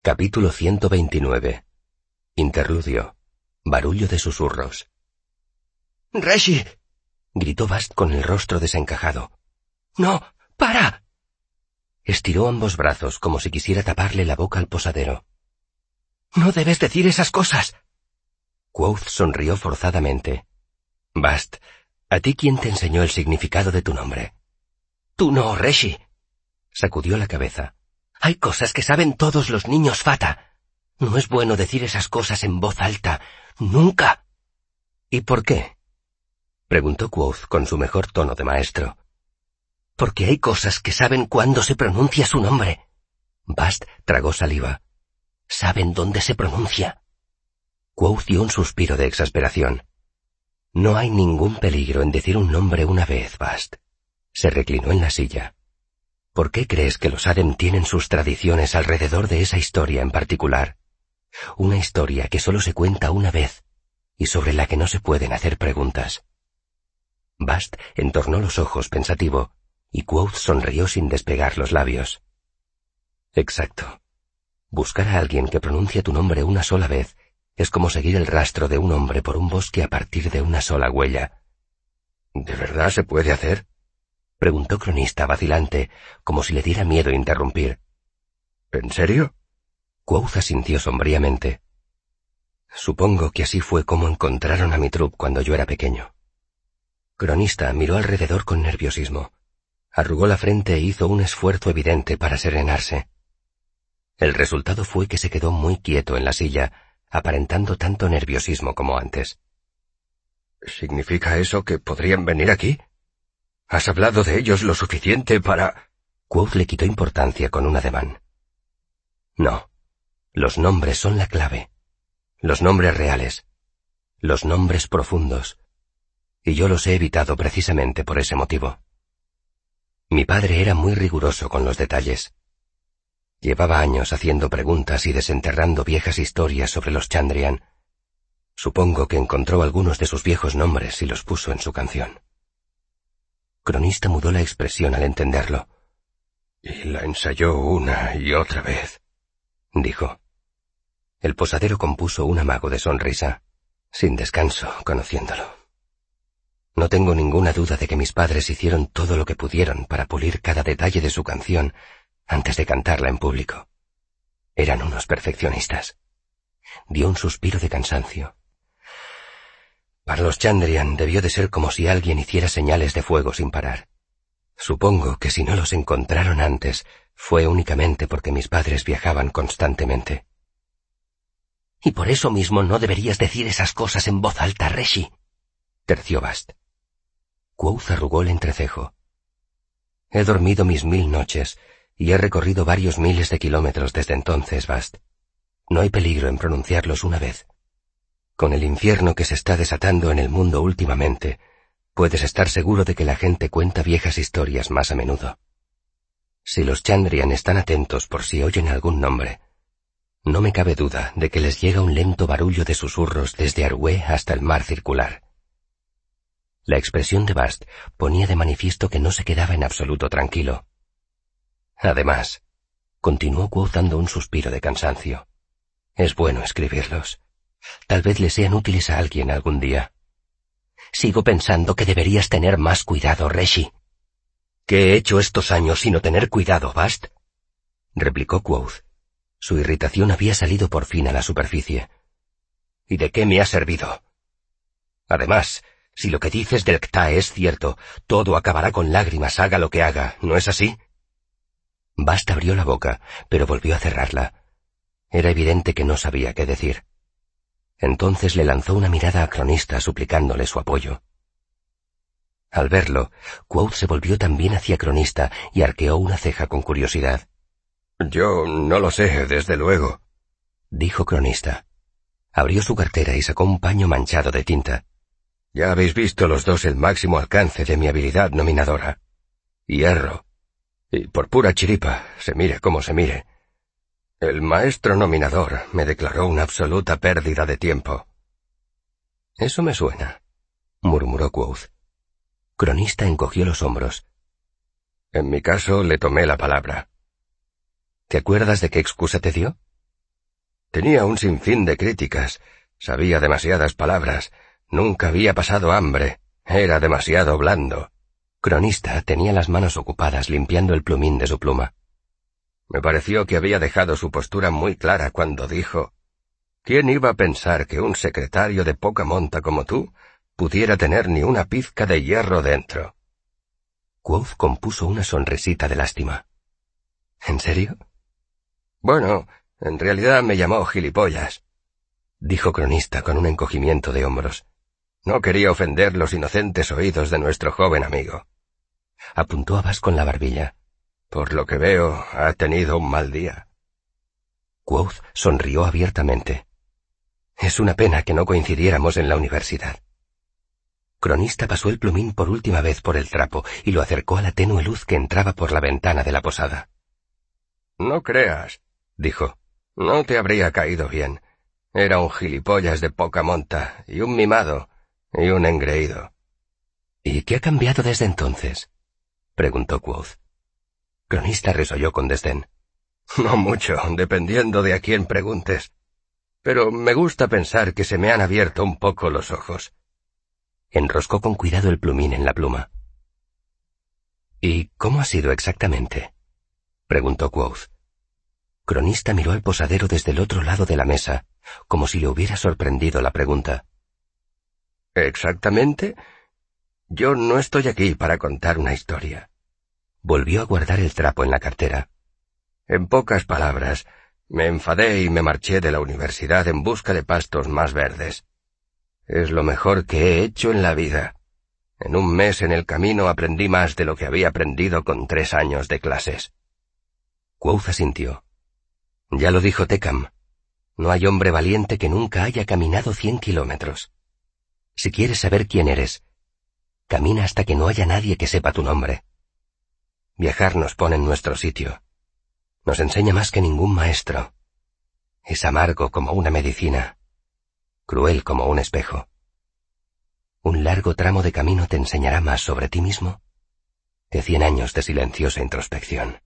Capítulo 129. Interludio. Barullo de susurros. ¡Reshi! gritó Bast con el rostro desencajado. ¡No! ¡Para! Estiró ambos brazos como si quisiera taparle la boca al posadero. No debes decir esas cosas. Quoth sonrió forzadamente. Bast, ¿a ti quién te enseñó el significado de tu nombre? Tú no, Reshi. Sacudió la cabeza. Hay cosas que saben todos los niños, Fata. No es bueno decir esas cosas en voz alta. Nunca. ¿Y por qué? preguntó Quoth con su mejor tono de maestro. Porque hay cosas que saben cuándo se pronuncia su nombre. Bast tragó saliva. Saben dónde se pronuncia. Quoth dio un suspiro de exasperación. No hay ningún peligro en decir un nombre una vez, Bast. Se reclinó en la silla. ¿Por qué crees que los Adem tienen sus tradiciones alrededor de esa historia en particular? Una historia que solo se cuenta una vez y sobre la que no se pueden hacer preguntas. Bast entornó los ojos pensativo y Quoth sonrió sin despegar los labios. Exacto. Buscar a alguien que pronuncia tu nombre una sola vez es como seguir el rastro de un hombre por un bosque a partir de una sola huella. ¿De verdad se puede hacer? Preguntó Cronista vacilante, como si le diera miedo interrumpir. ¿En serio? Quoth sintió sombríamente. Supongo que así fue como encontraron a mi trup cuando yo era pequeño. Cronista miró alrededor con nerviosismo. Arrugó la frente e hizo un esfuerzo evidente para serenarse. El resultado fue que se quedó muy quieto en la silla, aparentando tanto nerviosismo como antes. ¿Significa eso que podrían venir aquí? ¿Has hablado de ellos lo suficiente para...? Quoth le quitó importancia con un ademán. No. Los nombres son la clave. Los nombres reales. Los nombres profundos. Y yo los he evitado precisamente por ese motivo. Mi padre era muy riguroso con los detalles. Llevaba años haciendo preguntas y desenterrando viejas historias sobre los Chandrian. Supongo que encontró algunos de sus viejos nombres y los puso en su canción. Cronista mudó la expresión al entenderlo. Y la ensayó una y otra vez, dijo. El posadero compuso un amago de sonrisa, sin descanso, conociéndolo. No tengo ninguna duda de que mis padres hicieron todo lo que pudieron para pulir cada detalle de su canción antes de cantarla en público. Eran unos perfeccionistas. Dio un suspiro de cansancio. Para los Chandrian debió de ser como si alguien hiciera señales de fuego sin parar. Supongo que si no los encontraron antes, fue únicamente porque mis padres viajaban constantemente. Y por eso mismo no deberías decir esas cosas en voz alta, Reshi. Terció Bast. Quoth arrugó el entrecejo. He dormido mis mil noches y he recorrido varios miles de kilómetros desde entonces, Bast. No hay peligro en pronunciarlos una vez. Con el infierno que se está desatando en el mundo últimamente, puedes estar seguro de que la gente cuenta viejas historias más a menudo. Si los Chandrian están atentos por si oyen algún nombre, no me cabe duda de que les llega un lento barullo de susurros desde Arue hasta el mar circular. La expresión de Bast ponía de manifiesto que no se quedaba en absoluto tranquilo. Además, continuó dando un suspiro de cansancio. Es bueno escribirlos. Tal vez le sean útiles a alguien algún día. Sigo pensando que deberías tener más cuidado, Reshi. ¿Qué he hecho estos años sino tener cuidado, Bast? replicó Quoth. Su irritación había salido por fin a la superficie. ¿Y de qué me ha servido? Además, si lo que dices del Kta es cierto, todo acabará con lágrimas, haga lo que haga, ¿no es así? Bast abrió la boca, pero volvió a cerrarla. Era evidente que no sabía qué decir. Entonces le lanzó una mirada a Cronista suplicándole su apoyo. Al verlo, Quoth se volvió también hacia Cronista y arqueó una ceja con curiosidad. Yo no lo sé, desde luego, dijo Cronista. Abrió su cartera y sacó un paño manchado de tinta. Ya habéis visto los dos el máximo alcance de mi habilidad nominadora. Hierro. Y por pura chiripa, se mire como se mire, el maestro nominador me declaró una absoluta pérdida de tiempo. Eso me suena, murmuró Quoth. Cronista encogió los hombros. En mi caso le tomé la palabra. ¿Te acuerdas de qué excusa te dio? Tenía un sinfín de críticas, sabía demasiadas palabras, nunca había pasado hambre, era demasiado blando. Cronista tenía las manos ocupadas limpiando el plumín de su pluma. Me pareció que había dejado su postura muy clara cuando dijo ¿Quién iba a pensar que un secretario de poca monta como tú pudiera tener ni una pizca de hierro dentro? Quoth compuso una sonrisita de lástima. ¿En serio? Bueno, en realidad me llamó gilipollas, dijo Cronista con un encogimiento de hombros. No quería ofender los inocentes oídos de nuestro joven amigo. Apuntó a Vas con la barbilla. Por lo que veo, ha tenido un mal día. Quoth sonrió abiertamente. Es una pena que no coincidiéramos en la universidad. Cronista pasó el plumín por última vez por el trapo y lo acercó a la tenue luz que entraba por la ventana de la posada. No creas, dijo. No te habría caído bien. Era un gilipollas de poca monta, y un mimado, y un engreído. ¿Y qué ha cambiado desde entonces? preguntó Quoth. Cronista resolló con desdén. No mucho, dependiendo de a quién preguntes pero me gusta pensar que se me han abierto un poco los ojos. Enroscó con cuidado el plumín en la pluma. ¿Y cómo ha sido exactamente? preguntó Quoth. Cronista miró al posadero desde el otro lado de la mesa, como si le hubiera sorprendido la pregunta. ¿Exactamente? Yo no estoy aquí para contar una historia. Volvió a guardar el trapo en la cartera. En pocas palabras, me enfadé y me marché de la universidad en busca de pastos más verdes. Es lo mejor que he hecho en la vida. En un mes en el camino aprendí más de lo que había aprendido con tres años de clases. Quoth sintió. Ya lo dijo Tecam. No hay hombre valiente que nunca haya caminado cien kilómetros. Si quieres saber quién eres, camina hasta que no haya nadie que sepa tu nombre. Viajar nos pone en nuestro sitio. Nos enseña más que ningún maestro. Es amargo como una medicina, cruel como un espejo. Un largo tramo de camino te enseñará más sobre ti mismo que cien años de silenciosa introspección.